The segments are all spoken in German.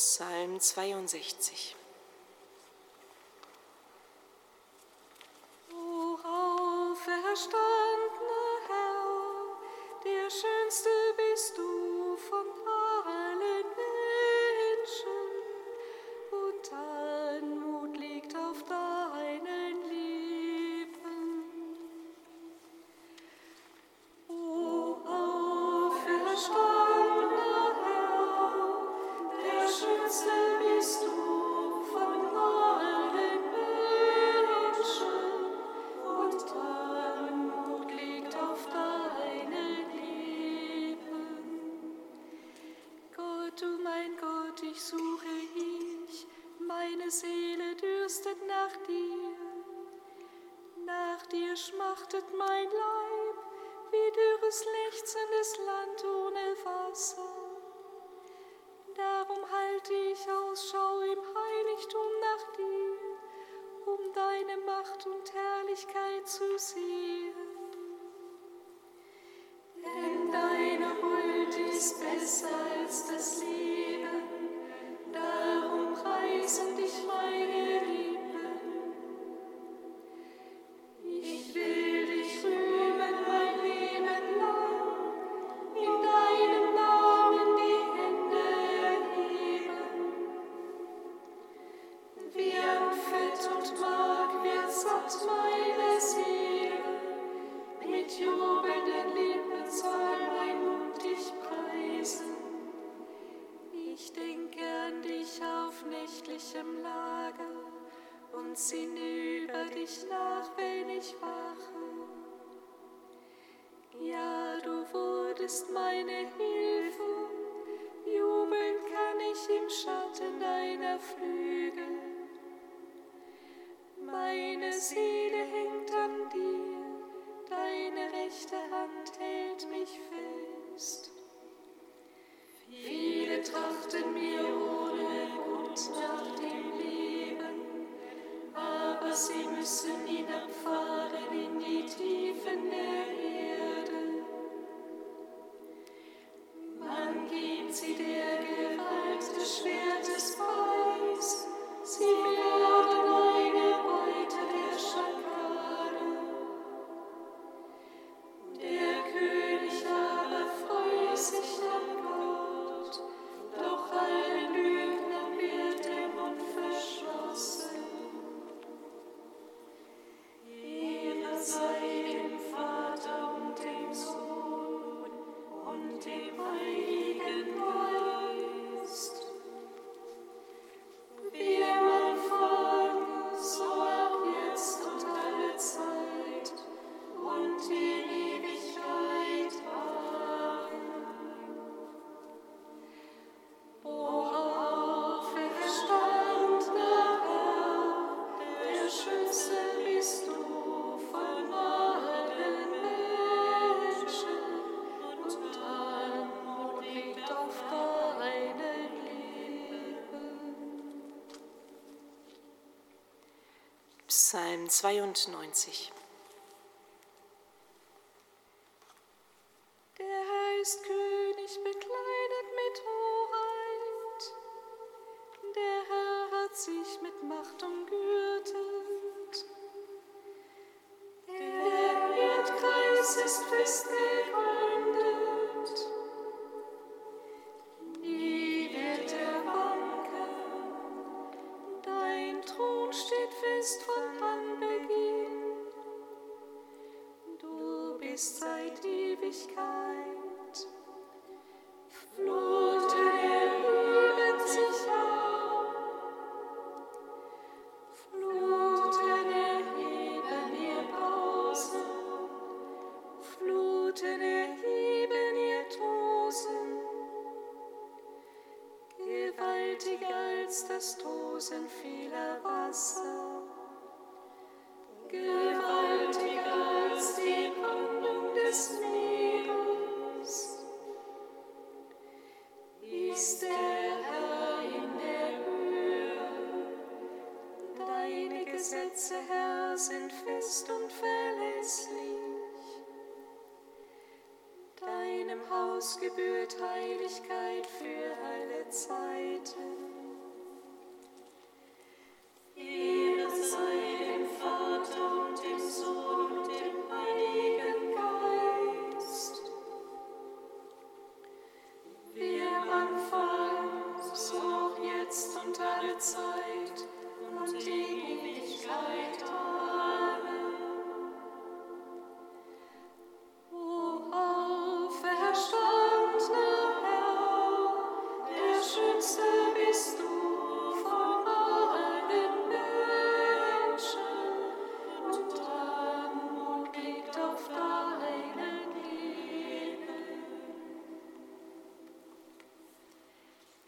Psalm 62. Nach dir schmachtet mein Leib, wie dürres lechzendes Land ohne Wasser. Darum halte ich Ausschau im Heiligtum nach dir, um deine Macht und Herrlichkeit zu sehen. Denn deine Huld ist besser als das Leben. Sinn über dich nach, wenn ich wache. Ja, du wurdest meine Hilfe, jubeln kann ich im Schatten deiner Flügel. Meine Seele hängt an dir, deine rechte Hand hält mich fest. Viele trachten mir ohne Grund nach dir sie müssen hinabfahren in die Tiefen der Erde. Wann gibt sie der Gewalt des Schwertes vor? 92. Der Herr ist König, bekleidet mit Hoheit. Der Herr hat sich mit Macht umgürtet. Der Erdkreis ist festgelegt. fest und verlässlich. Deinem Haus gebührt Heiligkeit für alle Zeiten.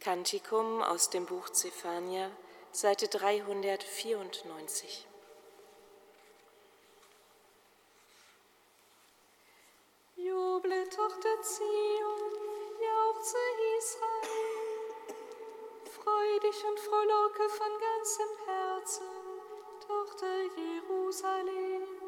Kantikum aus dem Buch Zephania, Seite 394. Juble, Tochter Zion, jauchze Israel. Freu dich und frohlocke von ganzem Herzen, Tochter Jerusalem.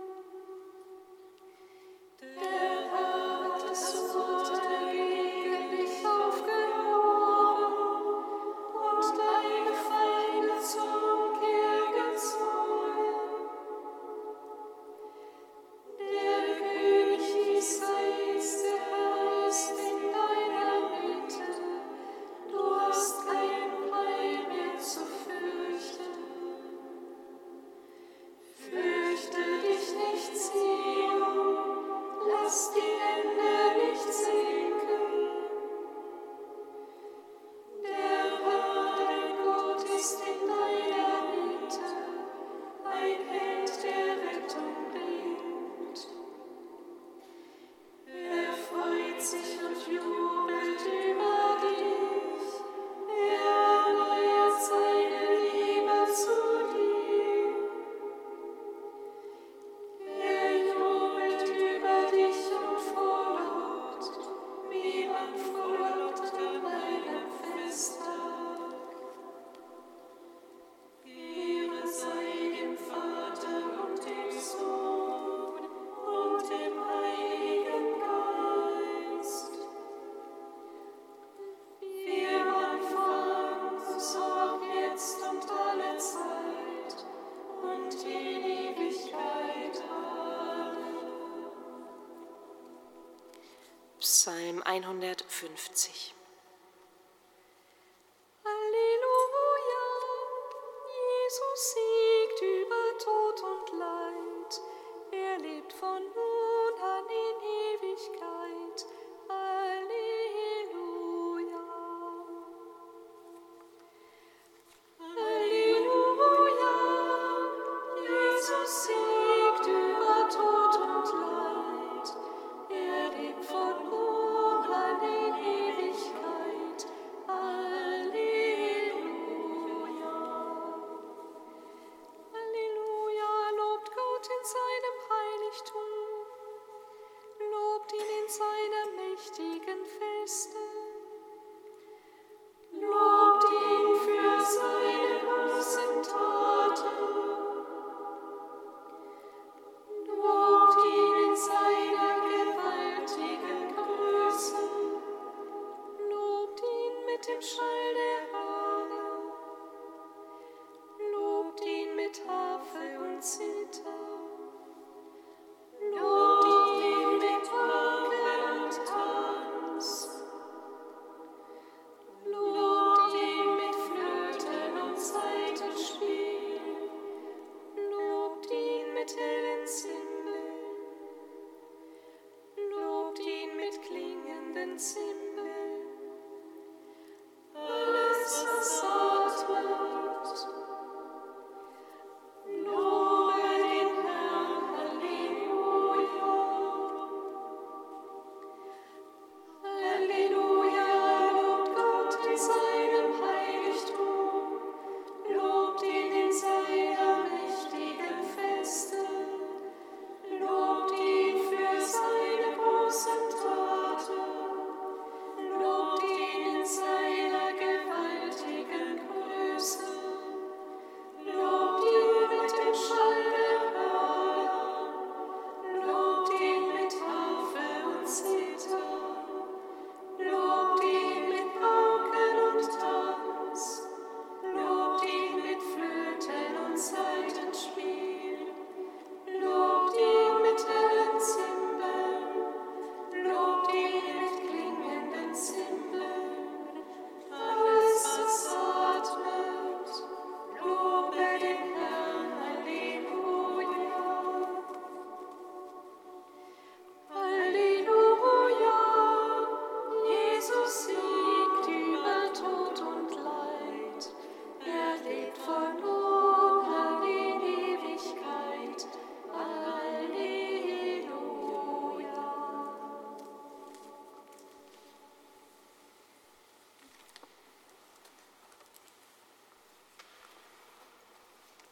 Psalm 150.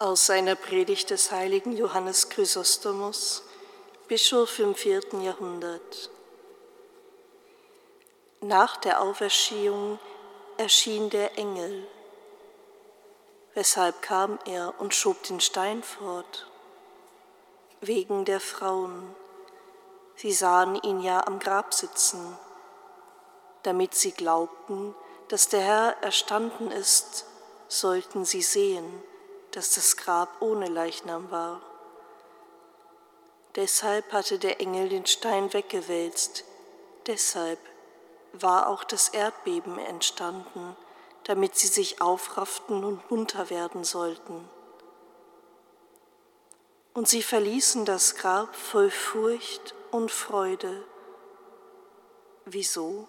Aus seiner Predigt des heiligen Johannes Chrysostomus, Bischof im vierten Jahrhundert. Nach der Auferstehung erschien der Engel. Weshalb kam er und schob den Stein fort? Wegen der Frauen. Sie sahen ihn ja am Grab sitzen, damit sie glaubten, dass der Herr erstanden ist, sollten sie sehen, dass das Grab ohne Leichnam war. Deshalb hatte der Engel den Stein weggewälzt, deshalb war auch das Erdbeben entstanden, damit sie sich aufrafften und munter werden sollten. Und sie verließen das Grab voll Furcht und Freude. Wieso?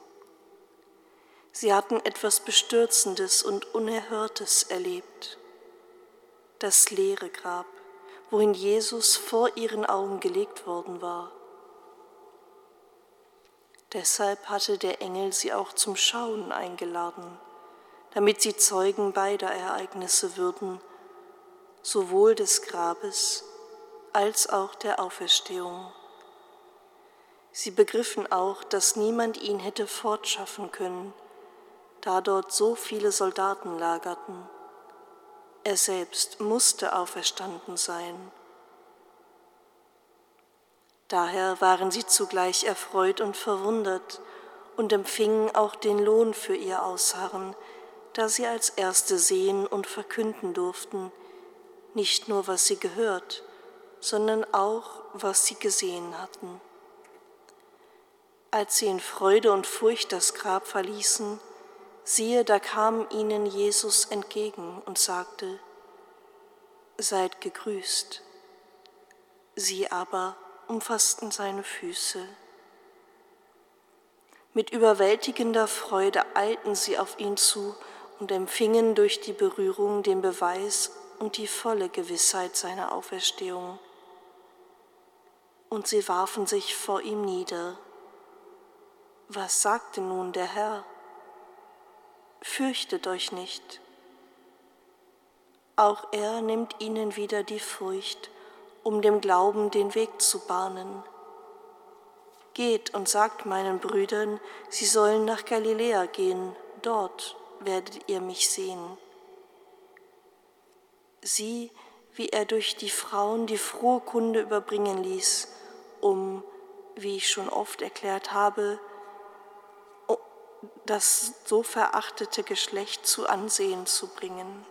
Sie hatten etwas Bestürzendes und Unerhörtes erlebt das leere Grab, wohin Jesus vor ihren Augen gelegt worden war. Deshalb hatte der Engel sie auch zum Schauen eingeladen, damit sie Zeugen beider Ereignisse würden, sowohl des Grabes als auch der Auferstehung. Sie begriffen auch, dass niemand ihn hätte fortschaffen können, da dort so viele Soldaten lagerten. Er selbst musste auferstanden sein. Daher waren sie zugleich erfreut und verwundert und empfingen auch den Lohn für ihr Ausharren, da sie als Erste sehen und verkünden durften, nicht nur was sie gehört, sondern auch was sie gesehen hatten. Als sie in Freude und Furcht das Grab verließen, siehe, da kam ihnen Jesus entgegen und sagte, Seid gegrüßt. Sie aber umfassten seine Füße. Mit überwältigender Freude eilten sie auf ihn zu und empfingen durch die Berührung den Beweis und die volle Gewissheit seiner Auferstehung. Und sie warfen sich vor ihm nieder. Was sagte nun der Herr? Fürchtet euch nicht. Auch er nimmt ihnen wieder die Furcht, um dem Glauben den Weg zu bahnen. Geht und sagt meinen Brüdern, sie sollen nach Galiläa gehen, dort werdet ihr mich sehen. Sieh, wie er durch die Frauen die frohe Kunde überbringen ließ, um, wie ich schon oft erklärt habe, das so verachtete Geschlecht zu Ansehen zu bringen.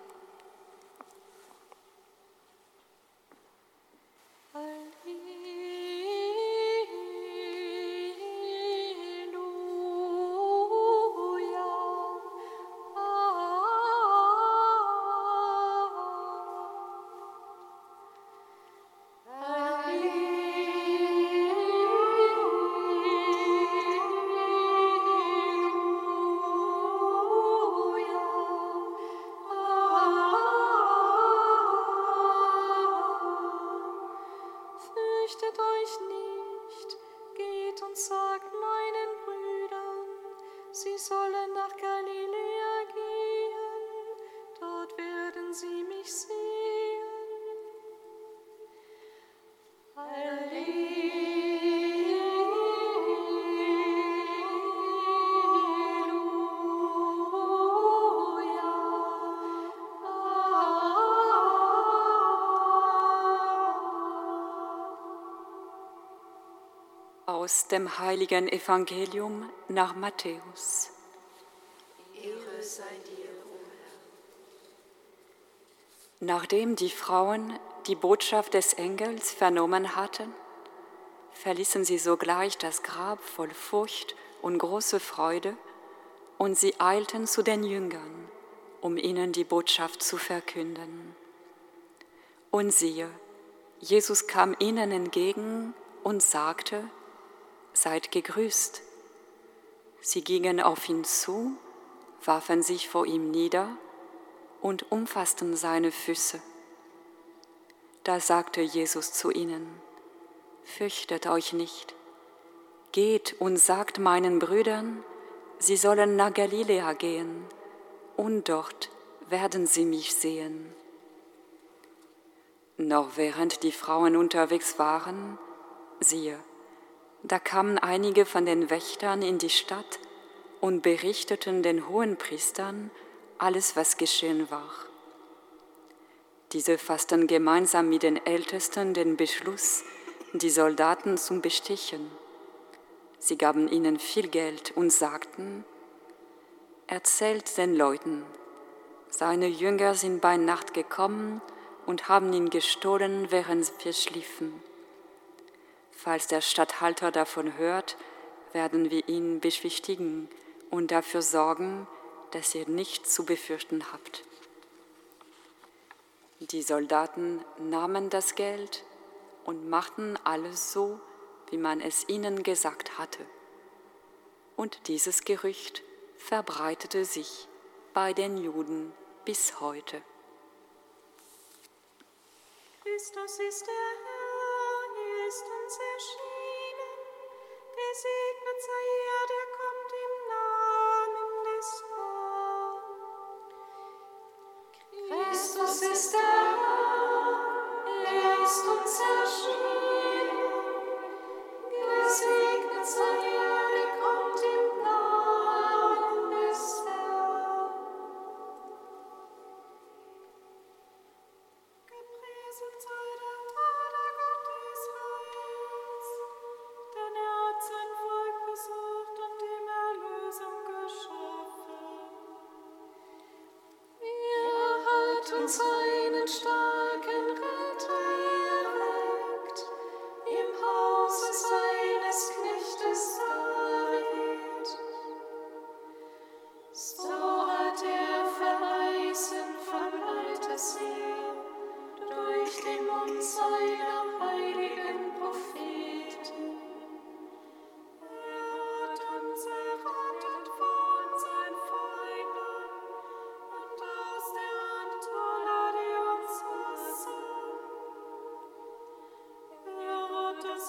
Aus dem heiligen Evangelium nach Matthäus. Ehre sei dir, o Herr. Nachdem die Frauen die Botschaft des Engels vernommen hatten, verließen sie sogleich das Grab voll Furcht und große Freude, und sie eilten zu den Jüngern, um ihnen die Botschaft zu verkünden. Und siehe, Jesus kam ihnen entgegen und sagte, seid gegrüßt. Sie gingen auf ihn zu, warfen sich vor ihm nieder und umfassten seine Füße. Da sagte Jesus zu ihnen, Fürchtet euch nicht, geht und sagt meinen Brüdern, sie sollen nach Galiläa gehen, und dort werden sie mich sehen. Noch während die Frauen unterwegs waren, siehe, da kamen einige von den Wächtern in die Stadt und berichteten den hohen Priestern alles, was geschehen war. Diese fassten gemeinsam mit den Ältesten den Beschluss, die Soldaten zu bestichen. Sie gaben ihnen viel Geld und sagten, erzählt den Leuten, seine Jünger sind bei Nacht gekommen und haben ihn gestohlen, während wir schliefen. Falls der Statthalter davon hört, werden wir ihn beschwichtigen und dafür sorgen, dass ihr nichts zu befürchten habt. Die Soldaten nahmen das Geld und machten alles so, wie man es ihnen gesagt hatte. Und dieses Gerücht verbreitete sich bei den Juden bis heute. Christus ist der Herr, er uns erschienen. Gesegnet sei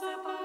impossible.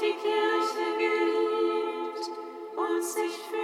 die Kirche geliebt und sich für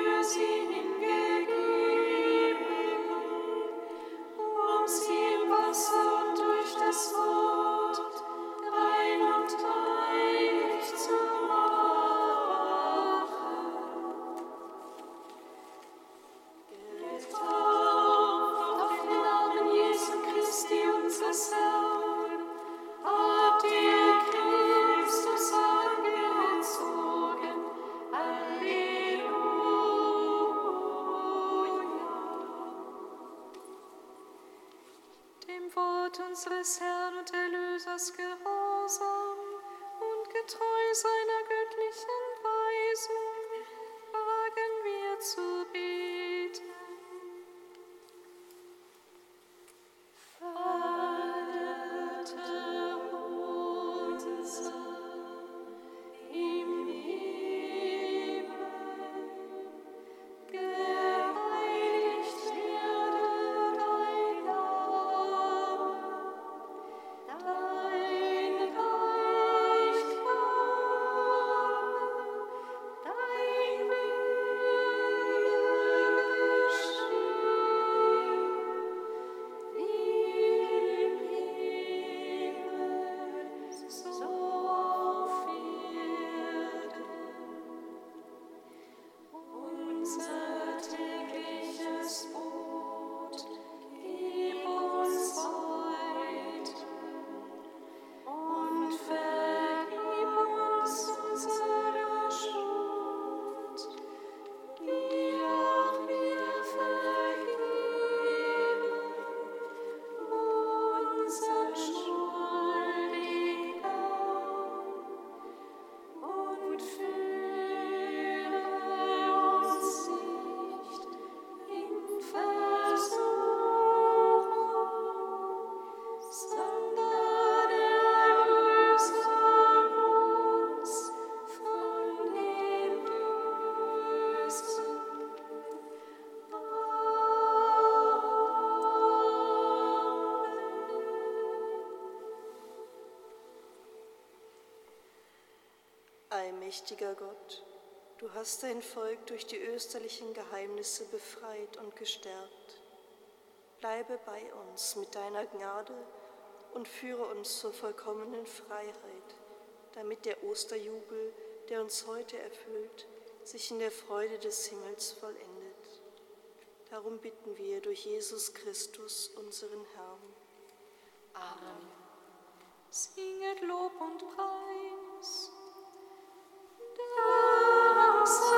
Allmächtiger Gott, du hast dein Volk durch die österlichen Geheimnisse befreit und gestärkt. Bleibe bei uns mit deiner Gnade und führe uns zur vollkommenen Freiheit, damit der Osterjubel, der uns heute erfüllt, sich in der Freude des Himmels vollendet. Darum bitten wir durch Jesus Christus, unseren Herrn. Singet Lob und Preis. House.